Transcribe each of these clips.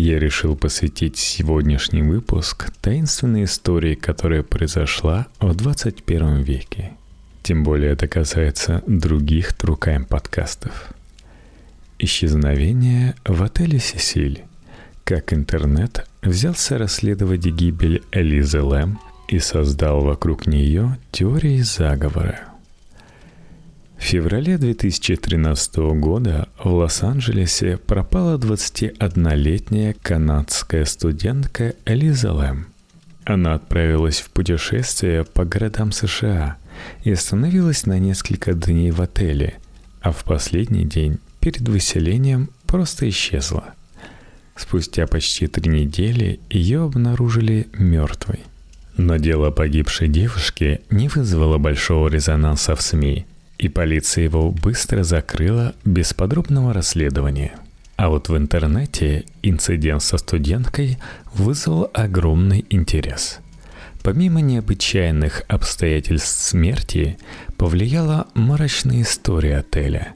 я решил посвятить сегодняшний выпуск таинственной истории, которая произошла в 21 веке. Тем более это касается других Трукаем подкастов. Исчезновение в отеле «Сесиль». Как интернет взялся расследовать гибель Элизы Лэм и создал вокруг нее теории заговора – в феврале 2013 года в Лос-Анджелесе пропала 21-летняя канадская студентка Элиза Лэм. Она отправилась в путешествие по городам США и остановилась на несколько дней в отеле, а в последний день перед выселением просто исчезла. Спустя почти три недели ее обнаружили мертвой. Но дело погибшей девушки не вызвало большого резонанса в СМИ – и полиция его быстро закрыла без подробного расследования. А вот в интернете инцидент со студенткой вызвал огромный интерес. Помимо необычайных обстоятельств смерти, повлияла мрачная история отеля,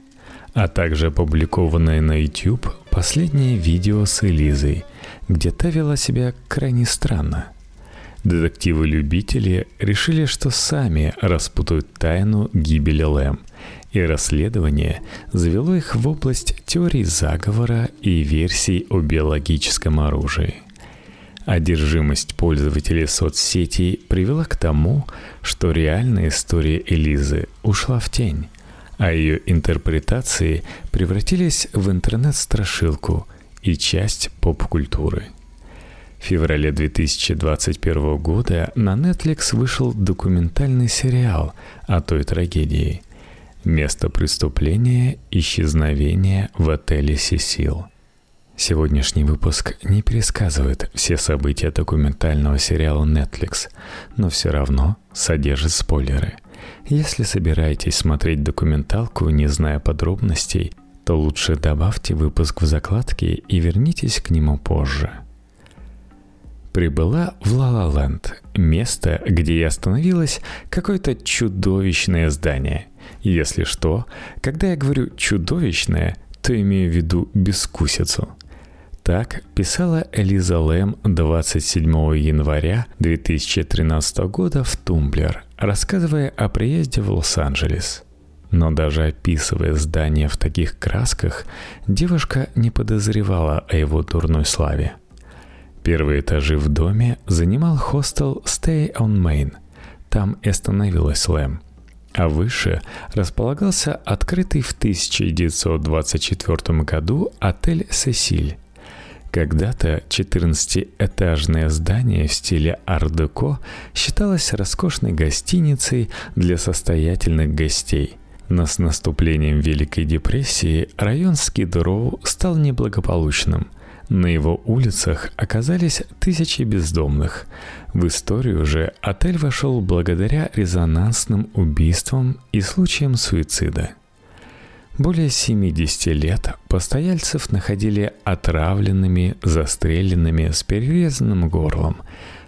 а также опубликованное на YouTube последнее видео с Элизой, где та вела себя крайне странно – Детективы-любители решили, что сами распутают тайну гибели Лэм, и расследование завело их в область теорий заговора и версий о биологическом оружии. Одержимость пользователей соцсетей привела к тому, что реальная история Элизы ушла в тень, а ее интерпретации превратились в интернет-страшилку и часть поп-культуры – в феврале 2021 года на Netflix вышел документальный сериал о той трагедии. Место преступления – исчезновение в отеле «Сесил». Сегодняшний выпуск не пересказывает все события документального сериала Netflix, но все равно содержит спойлеры. Если собираетесь смотреть документалку, не зная подробностей, то лучше добавьте выпуск в закладки и вернитесь к нему позже – прибыла в Ла-Ла-Ленд, место, где я остановилась какое-то чудовищное здание. Если что, когда я говорю «чудовищное», то имею в виду безвкусицу. Так писала Элиза Лэм 27 января 2013 года в Tumblr, рассказывая о приезде в Лос-Анджелес. Но даже описывая здание в таких красках, девушка не подозревала о его дурной славе – Первые этажи в доме занимал хостел Stay on Main. Там и остановилась Лэм. А выше располагался открытый в 1924 году отель «Сесиль». Когда-то 14-этажное здание в стиле ар-деко считалось роскошной гостиницей для состоятельных гостей. Но с наступлением Великой депрессии район Скидроу стал неблагополучным. На его улицах оказались тысячи бездомных. В историю же отель вошел благодаря резонансным убийствам и случаям суицида. Более 70 лет постояльцев находили отравленными, застреленными, с перерезанным горлом.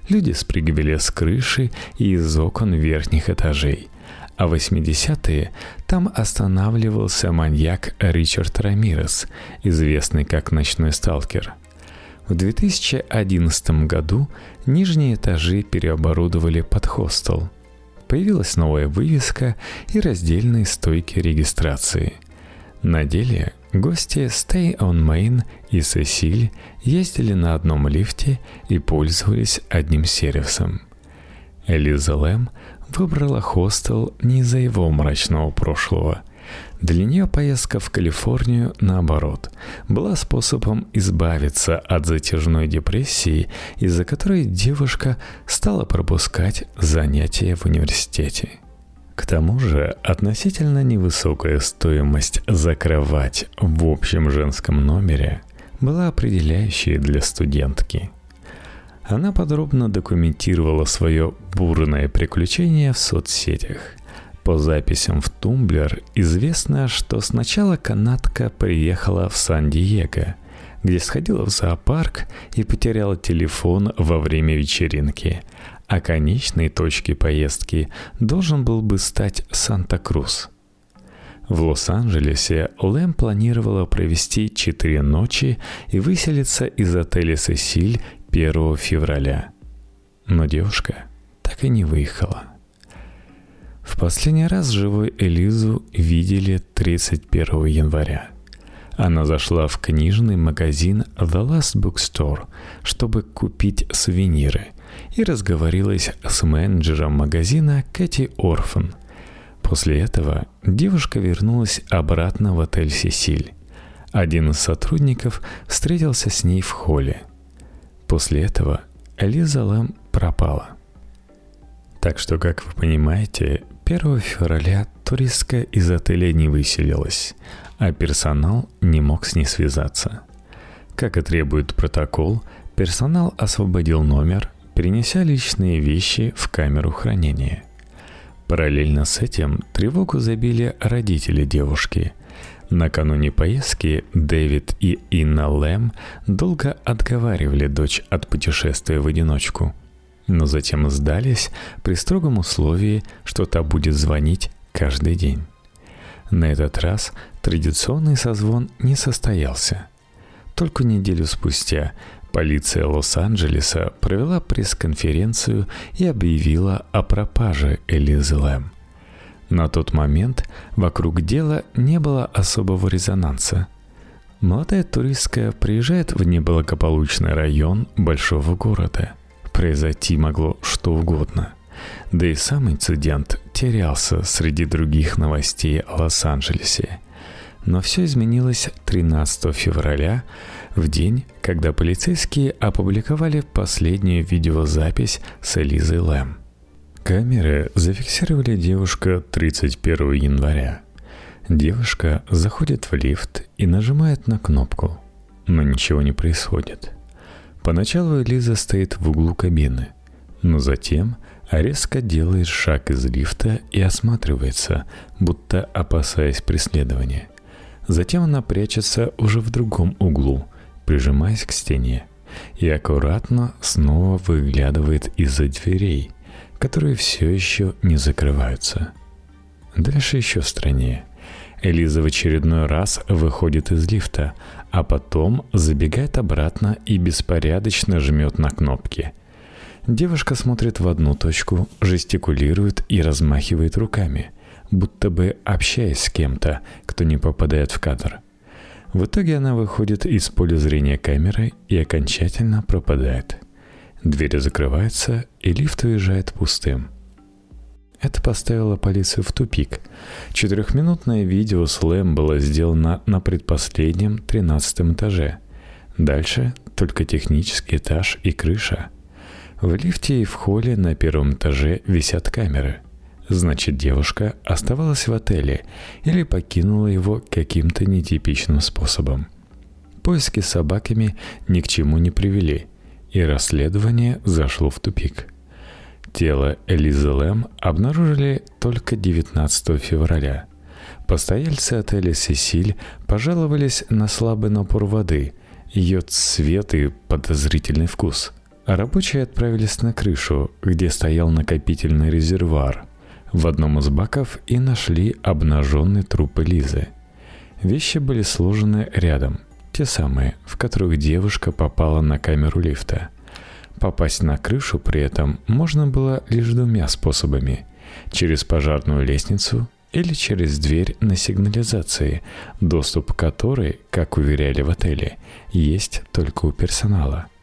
Люди спрыгивали с крыши и из окон верхних этажей – а в 80-е там останавливался маньяк Ричард Рамирес, известный как «Ночной сталкер». В 2011 году нижние этажи переоборудовали под хостел. Появилась новая вывеска и раздельные стойки регистрации. На деле гости Stay on Main и Сесиль ездили на одном лифте и пользовались одним сервисом. Элиза Лэм выбрала хостел не из-за его мрачного прошлого. Для нее поездка в Калифорнию, наоборот, была способом избавиться от затяжной депрессии, из-за которой девушка стала пропускать занятия в университете. К тому же относительно невысокая стоимость за кровать в общем женском номере была определяющей для студентки – она подробно документировала свое бурное приключение в соцсетях. По записям в Тумблер известно, что сначала канадка приехала в Сан-Диего, где сходила в зоопарк и потеряла телефон во время вечеринки, а конечной точкой поездки должен был бы стать Санта-Крус – В Лос-Анджелесе Лэм планировала провести четыре ночи и выселиться из отеля «Сесиль» 1 февраля. Но девушка так и не выехала. В последний раз живой Элизу видели 31 января. Она зашла в книжный магазин The Last Bookstore, чтобы купить сувениры, и разговорилась с менеджером магазина Кэти Орфан – После этого девушка вернулась обратно в отель «Сесиль». Один из сотрудников встретился с ней в холле. После этого Элиза Лэм пропала. Так что, как вы понимаете, 1 февраля туристка из отеля не выселилась, а персонал не мог с ней связаться. Как и требует протокол, персонал освободил номер, перенеся личные вещи в камеру хранения. Параллельно с этим тревогу забили родители девушки. Накануне поездки Дэвид и Инна Лэм долго отговаривали дочь от путешествия в одиночку, но затем сдались при строгом условии, что та будет звонить каждый день. На этот раз традиционный созвон не состоялся. Только неделю спустя Полиция Лос-Анджелеса провела пресс-конференцию и объявила о пропаже Элизы Лэм. На тот момент вокруг дела не было особого резонанса. Молодая туристка приезжает в неблагополучный район большого города. Произойти могло что угодно. Да и сам инцидент терялся среди других новостей о Лос-Анджелесе. Но все изменилось 13 февраля, в день, когда полицейские опубликовали последнюю видеозапись с Элизой Лэм. Камеры зафиксировали девушка 31 января. Девушка заходит в лифт и нажимает на кнопку, но ничего не происходит. Поначалу Элиза стоит в углу кабины, но затем резко делает шаг из лифта и осматривается, будто опасаясь преследования. Затем она прячется уже в другом углу – прижимаясь к стене, и аккуратно снова выглядывает из-за дверей, которые все еще не закрываются. Дальше еще страннее. Элиза в очередной раз выходит из лифта, а потом забегает обратно и беспорядочно жмет на кнопки. Девушка смотрит в одну точку, жестикулирует и размахивает руками, будто бы общаясь с кем-то, кто не попадает в кадр – в итоге она выходит из поля зрения камеры и окончательно пропадает. Дверь закрывается, и лифт уезжает пустым. Это поставило полицию в тупик. Четырехминутное видео с Лэм было сделано на предпоследнем тринадцатом этаже. Дальше только технический этаж и крыша. В лифте и в холле на первом этаже висят камеры – Значит, девушка оставалась в отеле или покинула его каким-то нетипичным способом. Поиски с собаками ни к чему не привели, и расследование зашло в тупик. Тело Элизы Лэм обнаружили только 19 февраля. Постояльцы отеля «Сесиль» пожаловались на слабый напор воды, ее цвет и подозрительный вкус – рабочие отправились на крышу, где стоял накопительный резервуар, в одном из баков и нашли обнаженный труп Лизы. Вещи были сложены рядом, те самые, в которых девушка попала на камеру лифта. Попасть на крышу при этом можно было лишь двумя способами – через пожарную лестницу или через дверь на сигнализации, доступ к которой, как уверяли в отеле, есть только у персонала –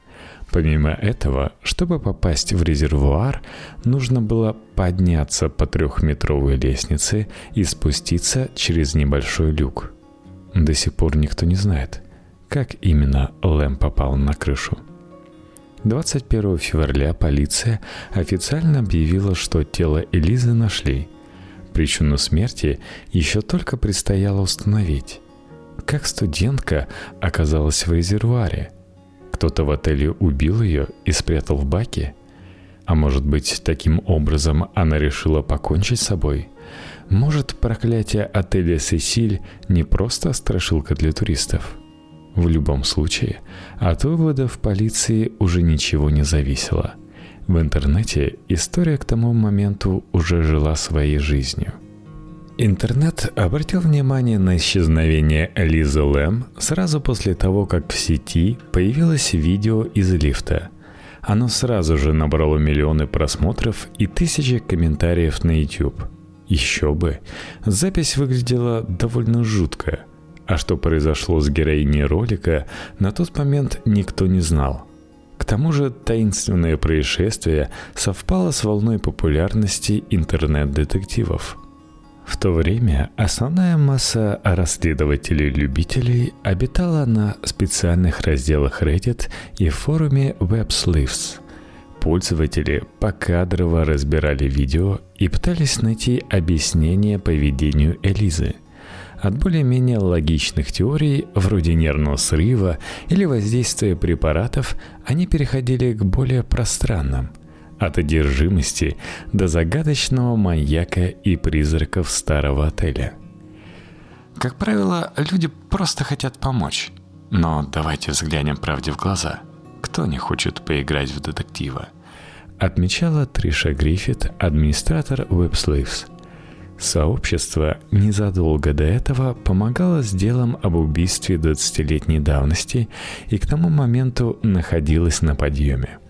Помимо этого, чтобы попасть в резервуар, нужно было подняться по трехметровой лестнице и спуститься через небольшой люк. До сих пор никто не знает, как именно Лэм попал на крышу. 21 февраля полиция официально объявила, что тело Элизы нашли. Причину смерти еще только предстояло установить. Как студентка оказалась в резервуаре – кто-то в отеле убил ее и спрятал в баке? А может быть, таким образом она решила покончить с собой? Может, проклятие отеля «Сесиль» не просто страшилка для туристов? В любом случае, от выводов полиции уже ничего не зависело. В интернете история к тому моменту уже жила своей жизнью. Интернет обратил внимание на исчезновение Лизы Лэм сразу после того, как в сети появилось видео из лифта. Оно сразу же набрало миллионы просмотров и тысячи комментариев на YouTube. Еще бы, запись выглядела довольно жутко. А что произошло с героиней ролика, на тот момент никто не знал. К тому же таинственное происшествие совпало с волной популярности интернет-детективов – в то время основная масса расследователей-любителей обитала на специальных разделах Reddit и форуме WebSleeves. Пользователи покадрово разбирали видео и пытались найти объяснение поведению Элизы. От более-менее логичных теорий, вроде нервного срыва или воздействия препаратов, они переходили к более пространным – от одержимости до загадочного маньяка и призраков старого отеля. Как правило, люди просто хотят помочь. Но давайте взглянем правде в глаза. Кто не хочет поиграть в детектива? Отмечала Триша Гриффит, администратор WebSlaves. Сообщество незадолго до этого помогало с делом об убийстве 20-летней давности и к тому моменту находилось на подъеме –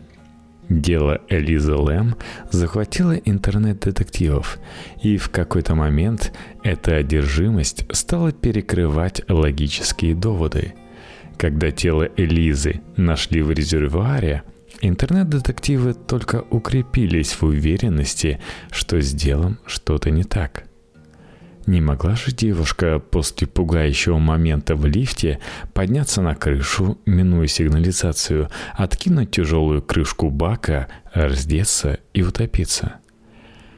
Дело Элизы Лэм захватило интернет-детективов, и в какой-то момент эта одержимость стала перекрывать логические доводы. Когда тело Элизы нашли в резервуаре, интернет-детективы только укрепились в уверенности, что с делом что-то не так – не могла же девушка после пугающего момента в лифте подняться на крышу, минуя сигнализацию, откинуть тяжелую крышку бака, раздеться и утопиться.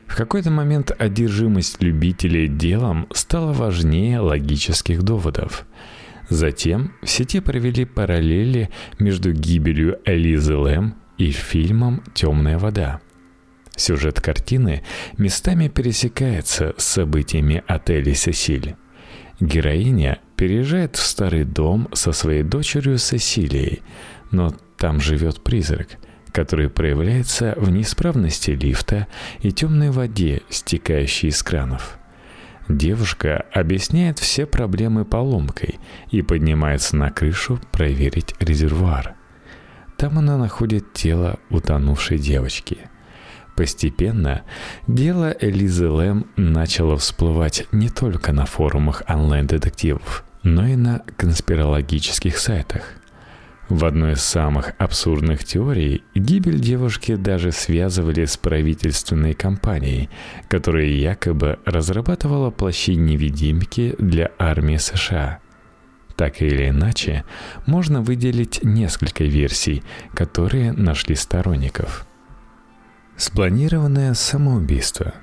В какой-то момент одержимость любителей делом стала важнее логических доводов. Затем в сети провели параллели между гибелью Элизы Лэм и фильмом «Темная вода». Сюжет картины местами пересекается с событиями отеля «Сесиль». Героиня переезжает в старый дом со своей дочерью Сесилией, но там живет призрак, который проявляется в неисправности лифта и темной воде, стекающей из кранов. Девушка объясняет все проблемы поломкой и поднимается на крышу проверить резервуар. Там она находит тело утонувшей девочки – Постепенно дело Элизы Лэм начало всплывать не только на форумах онлайн-детективов, но и на конспирологических сайтах. В одной из самых абсурдных теорий гибель девушки даже связывали с правительственной компанией, которая якобы разрабатывала плащи-невидимки для армии США. Так или иначе, можно выделить несколько версий, которые нашли сторонников – Спланированное самоубийство.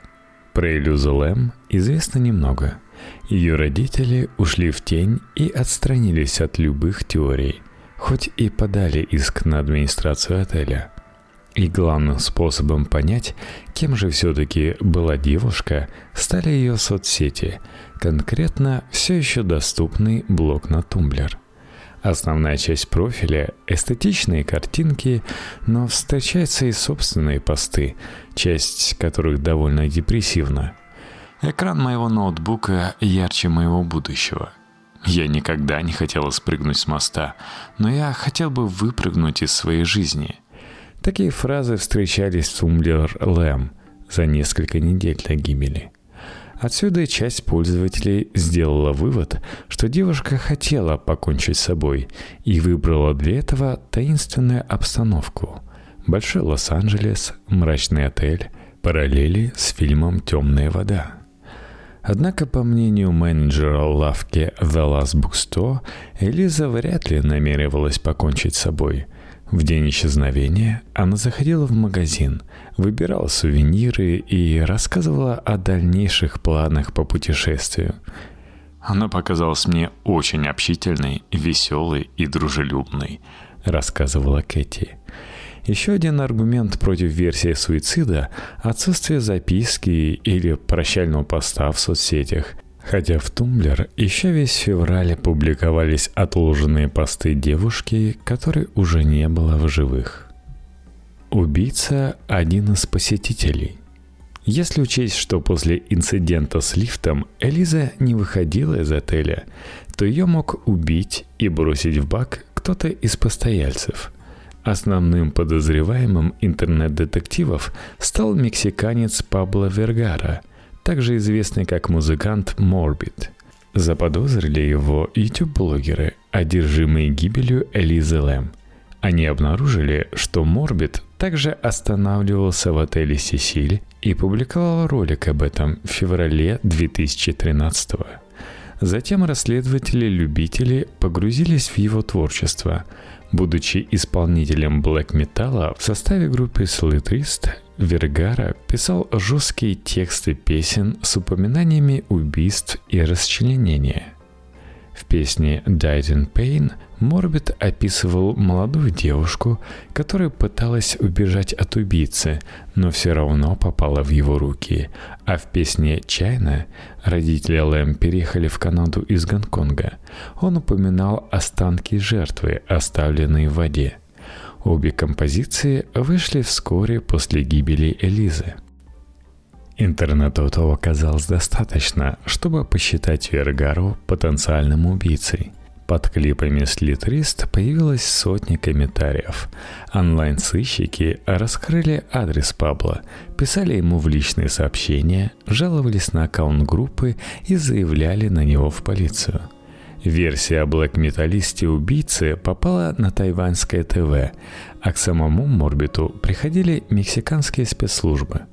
Про Элюзу Лэм известно немного. Ее родители ушли в тень и отстранились от любых теорий, хоть и подали иск на администрацию отеля. И главным способом понять, кем же все-таки была девушка, стали ее соцсети, конкретно все еще доступный блог на Тумблер. Основная часть профиля – эстетичные картинки, но встречаются и собственные посты, часть которых довольно депрессивна. Экран моего ноутбука ярче моего будущего. Я никогда не хотела спрыгнуть с моста, но я хотел бы выпрыгнуть из своей жизни. Такие фразы встречались в Tumblr Лэм за несколько недель до гибели. Отсюда часть пользователей сделала вывод, что девушка хотела покончить с собой и выбрала для этого таинственную обстановку. Большой Лос-Анджелес, мрачный отель, параллели с фильмом «Темная вода». Однако, по мнению менеджера лавки The Last Bookstore, Элиза вряд ли намеревалась покончить с собой. В день исчезновения она заходила в магазин, выбирала сувениры и рассказывала о дальнейших планах по путешествию. Она показалась мне очень общительной, веселой и дружелюбной, рассказывала Кэти. Еще один аргумент против версии суицида – отсутствие записки или прощального поста в соцсетях, Хотя в Tumblr еще весь февраль публиковались отложенные посты девушки, которой уже не было в живых. Убийца – один из посетителей. Если учесть, что после инцидента с лифтом Элиза не выходила из отеля, то ее мог убить и бросить в бак кто-то из постояльцев. Основным подозреваемым интернет-детективов стал мексиканец Пабло Вергара, также известный как музыкант Morbid. Заподозрили его YouTube-блогеры, одержимые гибелью Элизы Лэм. Они обнаружили, что Морбит также останавливался в отеле «Сесиль» и публиковал ролик об этом в феврале 2013 года. Затем расследователи-любители погрузились в его творчество. Будучи исполнителем блэк-металла в составе группы Slitwist, Вергара писал жесткие тексты песен с упоминаниями убийств и расчленения. В песне «Died in Pain» Морбит описывал молодую девушку, которая пыталась убежать от убийцы, но все равно попала в его руки. А в песне «Чайна» родители Лэм переехали в Канаду из Гонконга. Он упоминал останки жертвы, оставленные в воде. Обе композиции вышли вскоре после гибели Элизы. Интернету этого оказалось достаточно, чтобы посчитать Вергару потенциальным убийцей – под клипами Слитрист появилось сотни комментариев. Онлайн-сыщики раскрыли адрес Пабла, писали ему в личные сообщения, жаловались на аккаунт группы и заявляли на него в полицию. Версия о блэк-металлисте убийцы попала на тайваньское ТВ, а к самому Морбиту приходили мексиканские спецслужбы –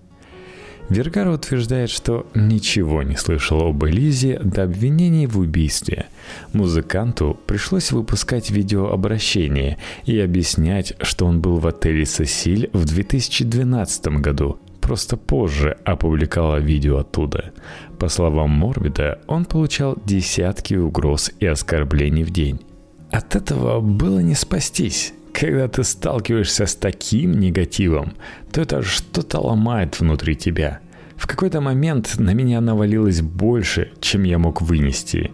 Вергара утверждает, что ничего не слышал об Элизе до обвинений в убийстве. Музыканту пришлось выпускать видеообращение и объяснять, что он был в отеле «Сосиль» в 2012 году, просто позже опубликовала видео оттуда. По словам Морбида, он получал десятки угроз и оскорблений в день. От этого было не спастись. Когда ты сталкиваешься с таким негативом, то это что-то ломает внутри тебя. В какой-то момент на меня навалилось больше, чем я мог вынести.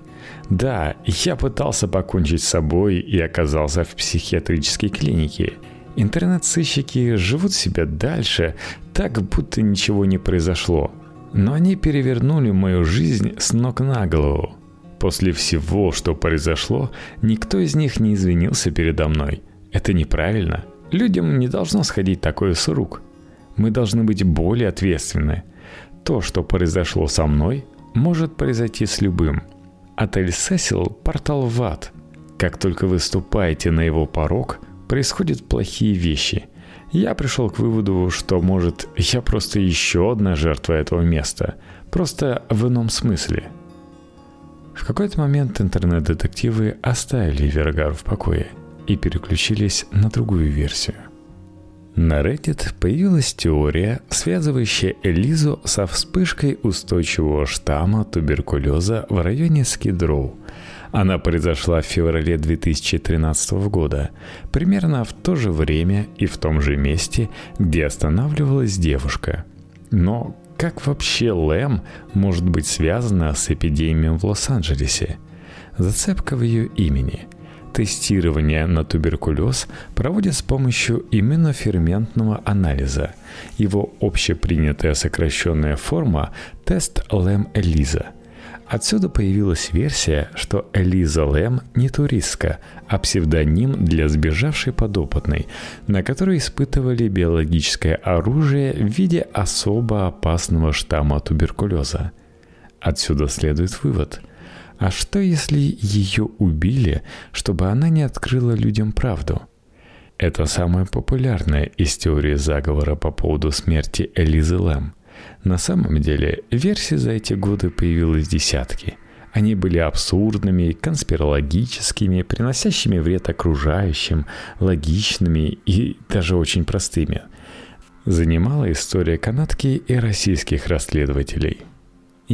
Да, я пытался покончить с собой и оказался в психиатрической клинике. Интернет-сыщики живут себе дальше, так будто ничего не произошло. Но они перевернули мою жизнь с ног на голову. После всего, что произошло, никто из них не извинился передо мной – это неправильно. Людям не должно сходить такое с рук. Мы должны быть более ответственны. То, что произошло со мной, может произойти с любым. Отель Сесил – портал в ад. Как только вы ступаете на его порог, происходят плохие вещи. Я пришел к выводу, что, может, я просто еще одна жертва этого места, просто в ином смысле. В какой-то момент интернет-детективы оставили Вергару в покое – и переключились на другую версию. На Reddit появилась теория, связывающая Элизу со вспышкой устойчивого штамма туберкулеза в районе Скидроу. Она произошла в феврале 2013 года, примерно в то же время и в том же месте, где останавливалась девушка. Но как вообще Лэм может быть связана с эпидемией в Лос-Анджелесе? Зацепка в ее имени – Тестирование на туберкулез проводят с помощью иммуноферментного анализа. Его общепринятая сокращенная форма – тест Лэм-Элиза. Отсюда появилась версия, что Элиза Лэм не туристка, а псевдоним для сбежавшей подопытной, на которой испытывали биологическое оружие в виде особо опасного штамма туберкулеза. Отсюда следует вывод – а что, если ее убили, чтобы она не открыла людям правду? Это самая популярная из теории заговора по поводу смерти Элизы Лэм. На самом деле, версий за эти годы появилось десятки. Они были абсурдными, конспирологическими, приносящими вред окружающим, логичными и даже очень простыми. Занимала история канадки и российских расследователей –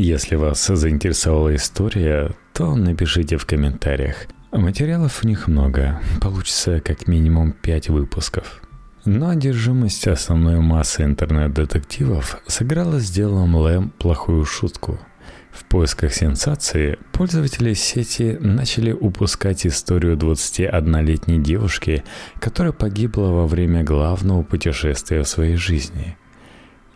если вас заинтересовала история, то напишите в комментариях. Материалов у них много, получится как минимум 5 выпусков. Но одержимость основной массы интернет-детективов сыграла с делом Лэм плохую шутку. В поисках сенсации пользователи сети начали упускать историю 21-летней девушки, которая погибла во время главного путешествия в своей жизни –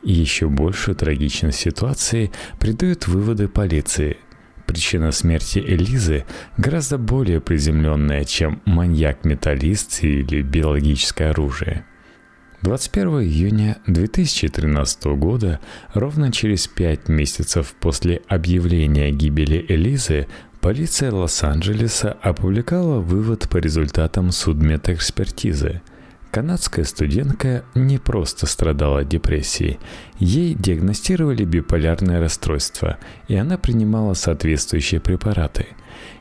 Еще большую трагичность ситуации придают выводы полиции. Причина смерти Элизы гораздо более приземленная, чем маньяк-металлист или биологическое оружие. 21 июня 2013 года, ровно через пять месяцев после объявления гибели Элизы, полиция Лос-Анджелеса опубликовала вывод по результатам судмедэкспертизы – Канадская студентка не просто страдала депрессией. Ей диагностировали биполярное расстройство, и она принимала соответствующие препараты.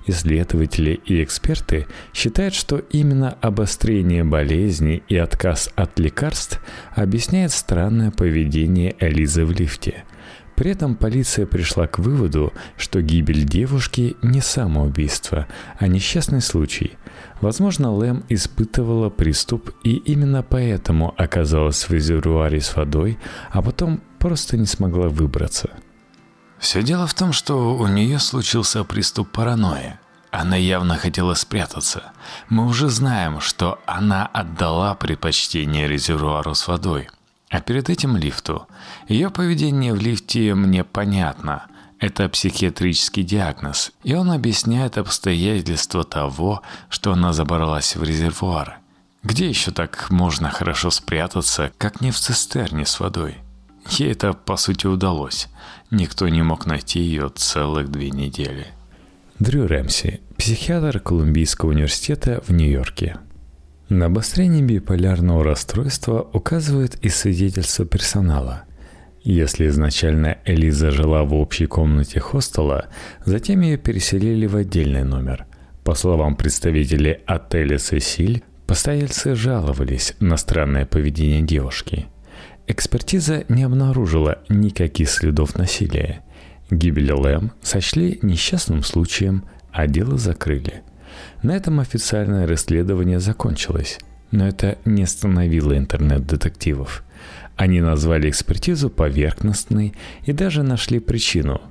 Исследователи и эксперты считают, что именно обострение болезни и отказ от лекарств объясняет странное поведение Элизы в лифте – при этом полиция пришла к выводу, что гибель девушки не самоубийство, а несчастный случай. Возможно, Лэм испытывала приступ и именно поэтому оказалась в резервуаре с водой, а потом просто не смогла выбраться. Все дело в том, что у нее случился приступ паранойи. Она явно хотела спрятаться. Мы уже знаем, что она отдала предпочтение резервуару с водой – а перед этим лифту. Ее поведение в лифте мне понятно. Это психиатрический диагноз, и он объясняет обстоятельства того, что она забралась в резервуар. Где еще так можно хорошо спрятаться, как не в цистерне с водой? Ей это, по сути, удалось. Никто не мог найти ее целых две недели. Дрю Рэмси, психиатр Колумбийского университета в Нью-Йорке. На обострение биполярного расстройства указывает и свидетельство персонала. Если изначально Элиза жила в общей комнате хостела, затем ее переселили в отдельный номер. По словам представителей отеля «Сесиль», постояльцы жаловались на странное поведение девушки. Экспертиза не обнаружила никаких следов насилия. Гибель Лэм сочли несчастным случаем, а дело закрыли – на этом официальное расследование закончилось, но это не остановило интернет-детективов. Они назвали экспертизу поверхностной и даже нашли причину.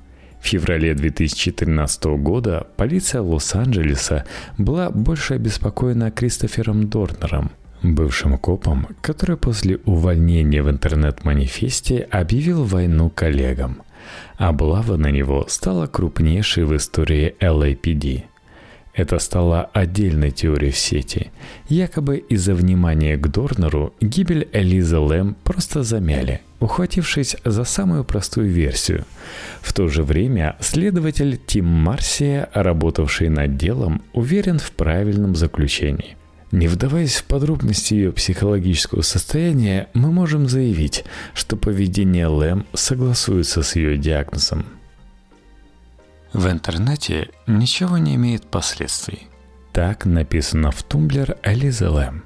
В феврале 2013 года полиция Лос-Анджелеса была больше обеспокоена Кристофером Дорнером, бывшим копом, который после увольнения в интернет-манифесте объявил войну коллегам. Облава на него стала крупнейшей в истории LAPD – это стало отдельной теорией в сети. Якобы из-за внимания к Дорнеру гибель Элизы Лэм просто замяли, ухватившись за самую простую версию. В то же время следователь Тим Марсия, работавший над делом, уверен в правильном заключении. Не вдаваясь в подробности ее психологического состояния, мы можем заявить, что поведение Лэм согласуется с ее диагнозом – в интернете ничего не имеет последствий. Так написано в тумблер Элиза Лэм.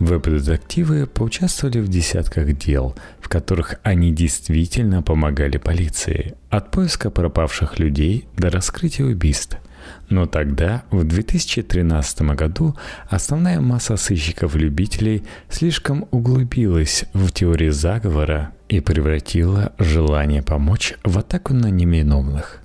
Веб-детективы поучаствовали в десятках дел, в которых они действительно помогали полиции, от поиска пропавших людей до раскрытия убийств. Но тогда, в 2013 году, основная масса сыщиков-любителей слишком углубилась в теории заговора и превратила желание помочь в атаку на невиновных.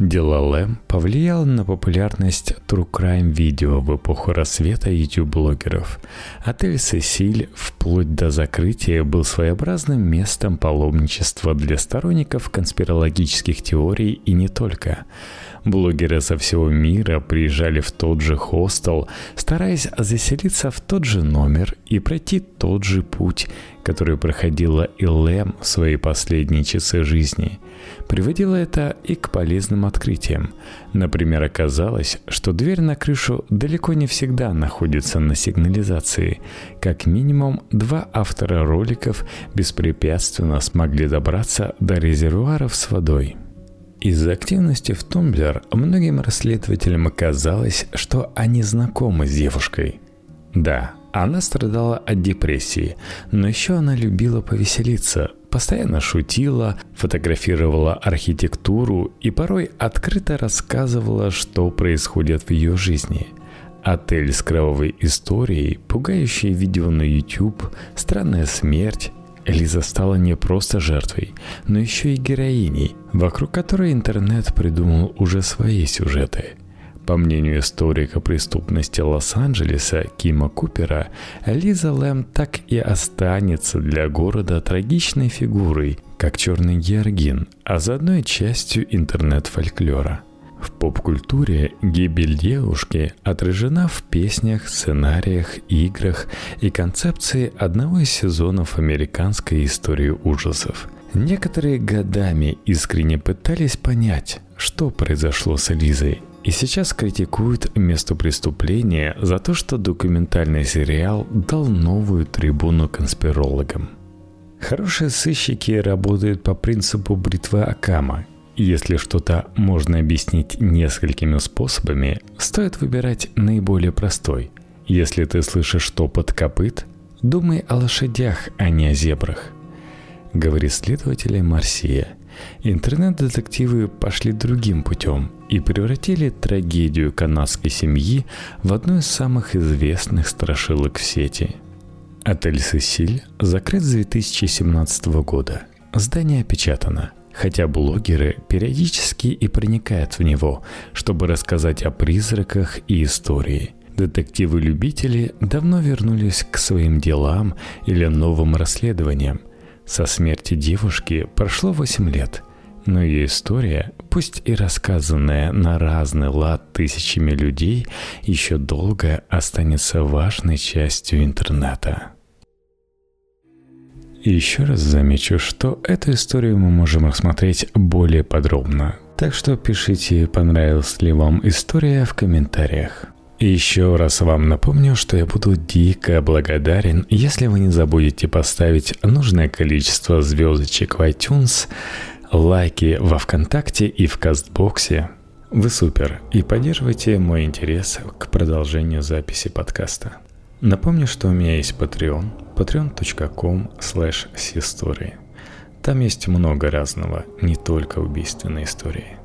Дело Лэм повлияло на популярность True Crime видео в эпоху рассвета YouTube-блогеров. Отель «Сесиль» вплоть до закрытия был своеобразным местом паломничества для сторонников конспирологических теорий и не только. Блогеры со всего мира приезжали в тот же хостел, стараясь заселиться в тот же номер и пройти тот же путь, который проходила и Лэм в свои последние часы жизни – Приводило это и к полезным открытиям. Например, оказалось, что дверь на крышу далеко не всегда находится на сигнализации. Как минимум, два автора роликов беспрепятственно смогли добраться до резервуаров с водой. Из-за активности в Тумблер многим расследователям оказалось, что они знакомы с девушкой. Да, она страдала от депрессии, но еще она любила повеселиться, постоянно шутила, фотографировала архитектуру и порой открыто рассказывала, что происходит в ее жизни. Отель с кровавой историей, пугающие видео на YouTube, странная смерть. Элиза стала не просто жертвой, но еще и героиней, вокруг которой интернет придумал уже свои сюжеты – По мнению историка преступности Лос-Анджелеса Кима Купера, Лиза Лэм так и останется для города трагичной фигурой, как черный георгин, а заодно и частью интернет-фольклора – в поп-культуре гибель девушки отражена в песнях, сценариях, играх и концепции одного из сезонов американской истории ужасов. Некоторые годами искренне пытались понять, что произошло с Элизой, и сейчас критикуют место преступления за то, что документальный сериал дал новую трибуну конспирологам. Хорошие сыщики работают по принципу бритвы Акама если что-то можно объяснить несколькими способами, стоит выбирать наиболее простой. Если ты слышишь топот копыт, думай о лошадях, а не о зебрах. Говорит следователь Марсия. Интернет-детективы пошли другим путем и превратили трагедию канадской семьи в одну из самых известных страшилок в сети. Отель «Сесиль» закрыт с 2017 года. Здание опечатано – хотя блогеры периодически и проникают в него, чтобы рассказать о призраках и истории. Детективы-любители давно вернулись к своим делам или новым расследованиям. Со смерти девушки прошло 8 лет, но ее история, пусть и рассказанная на разный лад тысячами людей, еще долго останется важной частью интернета. Еще раз замечу, что эту историю мы можем рассмотреть более подробно. Так что пишите, понравилась ли вам история в комментариях. Еще раз вам напомню, что я буду дико благодарен, если вы не забудете поставить нужное количество звездочек в iTunes, лайки во Вконтакте и в Кастбоксе. Вы супер и поддерживайте мой интерес к продолжению записи подкаста. Напомню, что у меня есть Patreon, patreon.com slash Там есть много разного, не только убийственные истории.